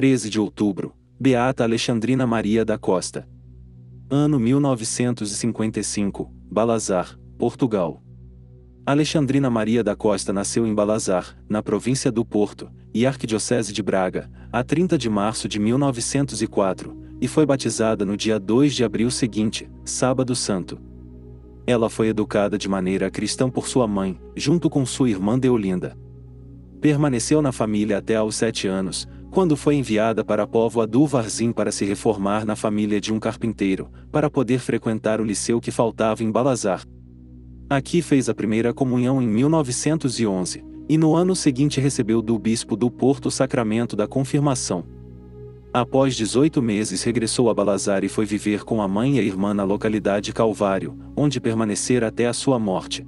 13 de outubro, Beata Alexandrina Maria da Costa. Ano 1955, Balazar, Portugal. Alexandrina Maria da Costa nasceu em Balazar, na província do Porto, e Arquidiocese de Braga, a 30 de março de 1904, e foi batizada no dia 2 de abril seguinte, Sábado Santo. Ela foi educada de maneira cristã por sua mãe, junto com sua irmã Deolinda. Permaneceu na família até aos sete anos, quando foi enviada para a Póvoa do Varzim para se reformar na família de um carpinteiro, para poder frequentar o liceu que faltava em Balazar. Aqui fez a primeira comunhão em 1911, e no ano seguinte recebeu do bispo do Porto o sacramento da confirmação. Após 18 meses regressou a Balazar e foi viver com a mãe e a irmã na localidade Calvário, onde permanecer até a sua morte.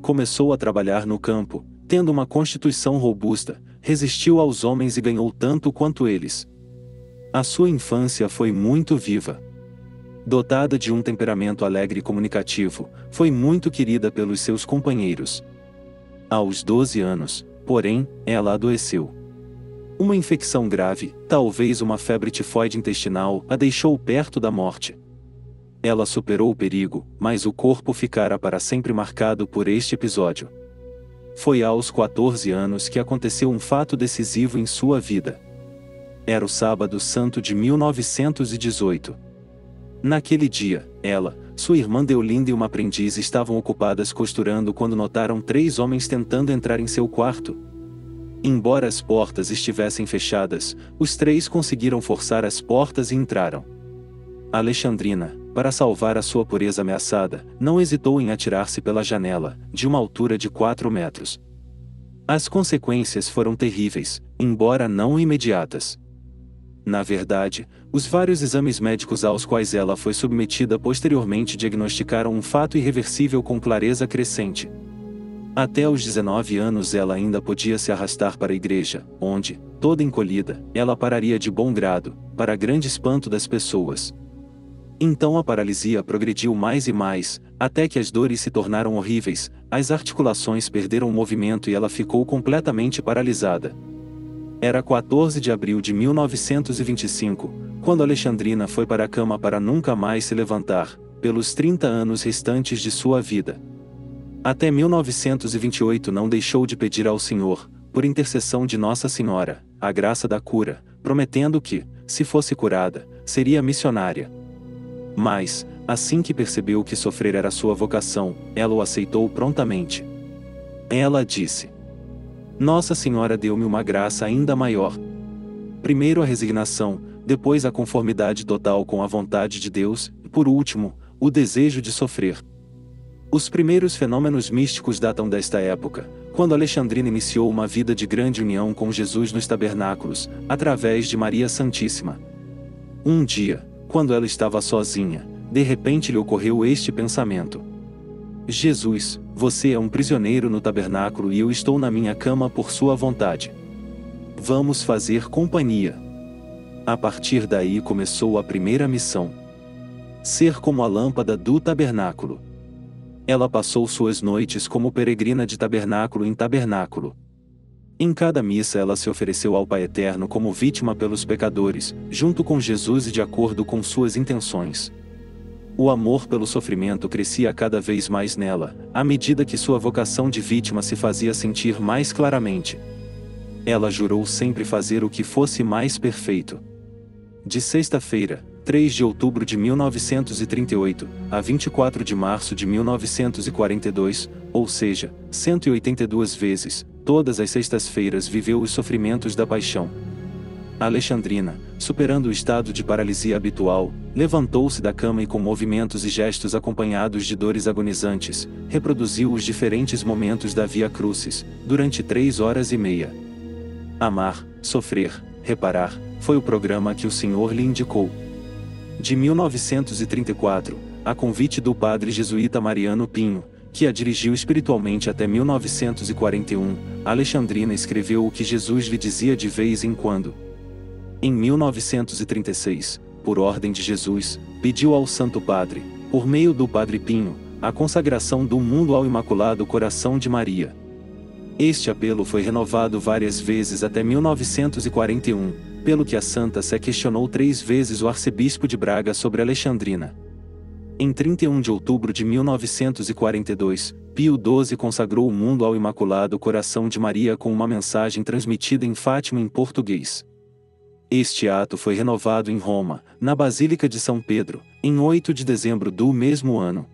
Começou a trabalhar no campo, tendo uma constituição robusta, resistiu aos homens e ganhou tanto quanto eles. A sua infância foi muito viva. Dotada de um temperamento alegre e comunicativo, foi muito querida pelos seus companheiros. Aos 12 anos, porém, ela adoeceu. Uma infecção grave, talvez uma febre tifoide intestinal, a deixou perto da morte. Ela superou o perigo, mas o corpo ficara para sempre marcado por este episódio. Foi aos 14 anos que aconteceu um fato decisivo em sua vida. Era o Sábado Santo de 1918. Naquele dia, ela, sua irmã Deolinda e uma aprendiz estavam ocupadas costurando quando notaram três homens tentando entrar em seu quarto. Embora as portas estivessem fechadas, os três conseguiram forçar as portas e entraram. Alexandrina, para salvar a sua pureza ameaçada, não hesitou em atirar-se pela janela, de uma altura de 4 metros. As consequências foram terríveis, embora não imediatas. Na verdade, os vários exames médicos aos quais ela foi submetida posteriormente diagnosticaram um fato irreversível com clareza crescente. Até os 19 anos ela ainda podia se arrastar para a igreja, onde, toda encolhida, ela pararia de bom grado, para grande espanto das pessoas, então a paralisia progrediu mais e mais, até que as dores se tornaram horríveis, as articulações perderam o movimento e ela ficou completamente paralisada. Era 14 de abril de 1925, quando Alexandrina foi para a cama para nunca mais se levantar, pelos 30 anos restantes de sua vida. Até 1928 não deixou de pedir ao Senhor, por intercessão de Nossa Senhora, a graça da cura, prometendo que, se fosse curada, seria missionária. Mas, assim que percebeu que sofrer era sua vocação, ela o aceitou prontamente. Ela disse: Nossa Senhora deu-me uma graça ainda maior. Primeiro a resignação, depois a conformidade total com a vontade de Deus, e por último, o desejo de sofrer. Os primeiros fenômenos místicos datam desta época, quando Alexandrina iniciou uma vida de grande união com Jesus nos tabernáculos, através de Maria Santíssima. Um dia, quando ela estava sozinha, de repente lhe ocorreu este pensamento: Jesus, você é um prisioneiro no tabernáculo e eu estou na minha cama por sua vontade. Vamos fazer companhia. A partir daí começou a primeira missão: ser como a lâmpada do tabernáculo. Ela passou suas noites como peregrina de tabernáculo em tabernáculo, em cada missa ela se ofereceu ao Pai Eterno como vítima pelos pecadores, junto com Jesus e de acordo com suas intenções. O amor pelo sofrimento crescia cada vez mais nela, à medida que sua vocação de vítima se fazia sentir mais claramente. Ela jurou sempre fazer o que fosse mais perfeito. De sexta-feira, 3 de outubro de 1938, a 24 de março de 1942, ou seja, 182 vezes, todas as sextas-feiras viveu os sofrimentos da paixão. Alexandrina, superando o estado de paralisia habitual, levantou-se da cama e com movimentos e gestos acompanhados de dores agonizantes, reproduziu os diferentes momentos da Via Crucis, durante três horas e meia. Amar, sofrer, reparar, foi o programa que o Senhor lhe indicou. De 1934, a convite do padre jesuíta Mariano Pinho, que a dirigiu espiritualmente até 1941, Alexandrina escreveu o que Jesus lhe dizia de vez em quando. Em 1936, por ordem de Jesus, pediu ao Santo Padre, por meio do Padre Pinho, a consagração do mundo ao Imaculado Coração de Maria. Este apelo foi renovado várias vezes até 1941, pelo que a Santa Sé questionou três vezes o arcebispo de Braga sobre Alexandrina. Em 31 de outubro de 1942, Pio XII consagrou o mundo ao Imaculado Coração de Maria com uma mensagem transmitida em Fátima em português. Este ato foi renovado em Roma, na Basílica de São Pedro, em 8 de dezembro do mesmo ano.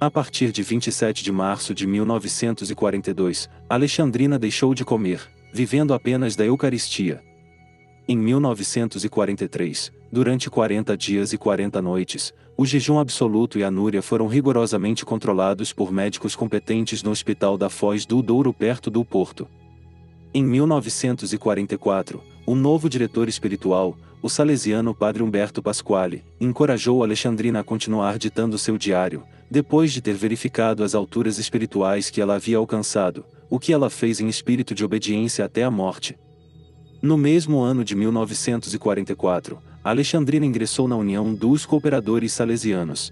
A partir de 27 de março de 1942, Alexandrina deixou de comer, vivendo apenas da Eucaristia. Em 1943, durante 40 dias e 40 noites, o jejum absoluto e a núria foram rigorosamente controlados por médicos competentes no Hospital da Foz do Douro perto do Porto. Em 1944, o novo diretor espiritual, o salesiano Padre Humberto Pasquale, encorajou Alexandrina a continuar ditando seu diário, depois de ter verificado as alturas espirituais que ela havia alcançado, o que ela fez em espírito de obediência até a morte. No mesmo ano de 1944, Alexandrina ingressou na União dos Cooperadores Salesianos,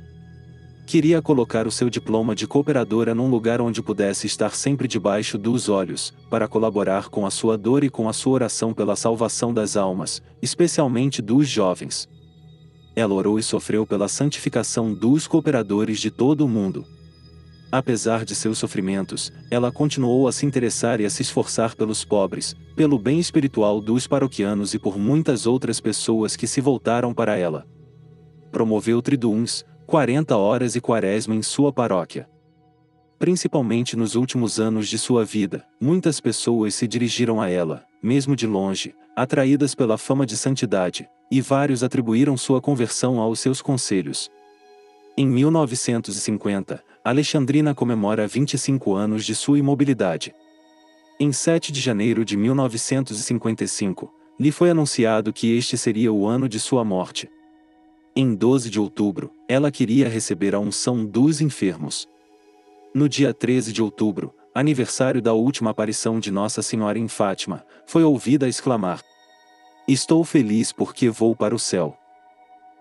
queria colocar o seu diploma de cooperadora num lugar onde pudesse estar sempre debaixo dos olhos, para colaborar com a sua dor e com a sua oração pela salvação das almas, especialmente dos jovens. Ela orou e sofreu pela santificação dos cooperadores de todo o mundo. Apesar de seus sofrimentos, ela continuou a se interessar e a se esforçar pelos pobres, pelo bem espiritual dos paroquianos e por muitas outras pessoas que se voltaram para ela. Promoveu triduns, 40 horas e quaresma em sua paróquia. Principalmente nos últimos anos de sua vida, muitas pessoas se dirigiram a ela, mesmo de longe, atraídas pela fama de santidade, e vários atribuíram sua conversão aos seus conselhos. Em 1950, Alexandrina comemora 25 anos de sua imobilidade. Em 7 de janeiro de 1955, lhe foi anunciado que este seria o ano de sua morte. Em 12 de outubro, ela queria receber a unção dos enfermos. No dia 13 de outubro, aniversário da última aparição de Nossa Senhora em Fátima, foi ouvida exclamar: Estou feliz porque vou para o céu.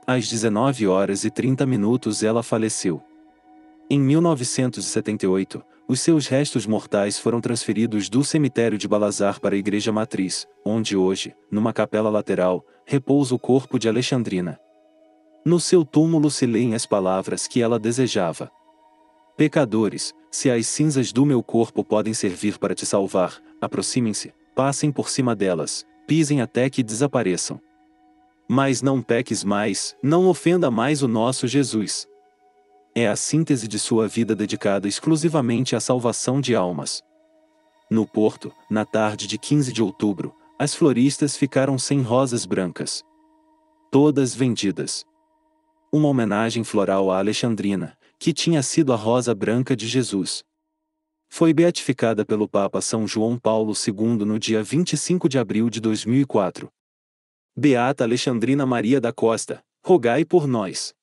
Às 19 horas e 30 minutos ela faleceu. Em 1978, os seus restos mortais foram transferidos do cemitério de Balazar para a igreja matriz, onde hoje, numa capela lateral, repousa o corpo de Alexandrina. No seu túmulo se leem as palavras que ela desejava. Pecadores, se as cinzas do meu corpo podem servir para te salvar, aproximem-se, passem por cima delas, pisem até que desapareçam. Mas não peques mais, não ofenda mais o nosso Jesus. É a síntese de sua vida dedicada exclusivamente à salvação de almas. No Porto, na tarde de 15 de outubro, as floristas ficaram sem rosas brancas. Todas vendidas uma homenagem floral a Alexandrina, que tinha sido a rosa branca de Jesus. Foi beatificada pelo Papa São João Paulo II no dia 25 de abril de 2004. Beata Alexandrina Maria da Costa, rogai por nós.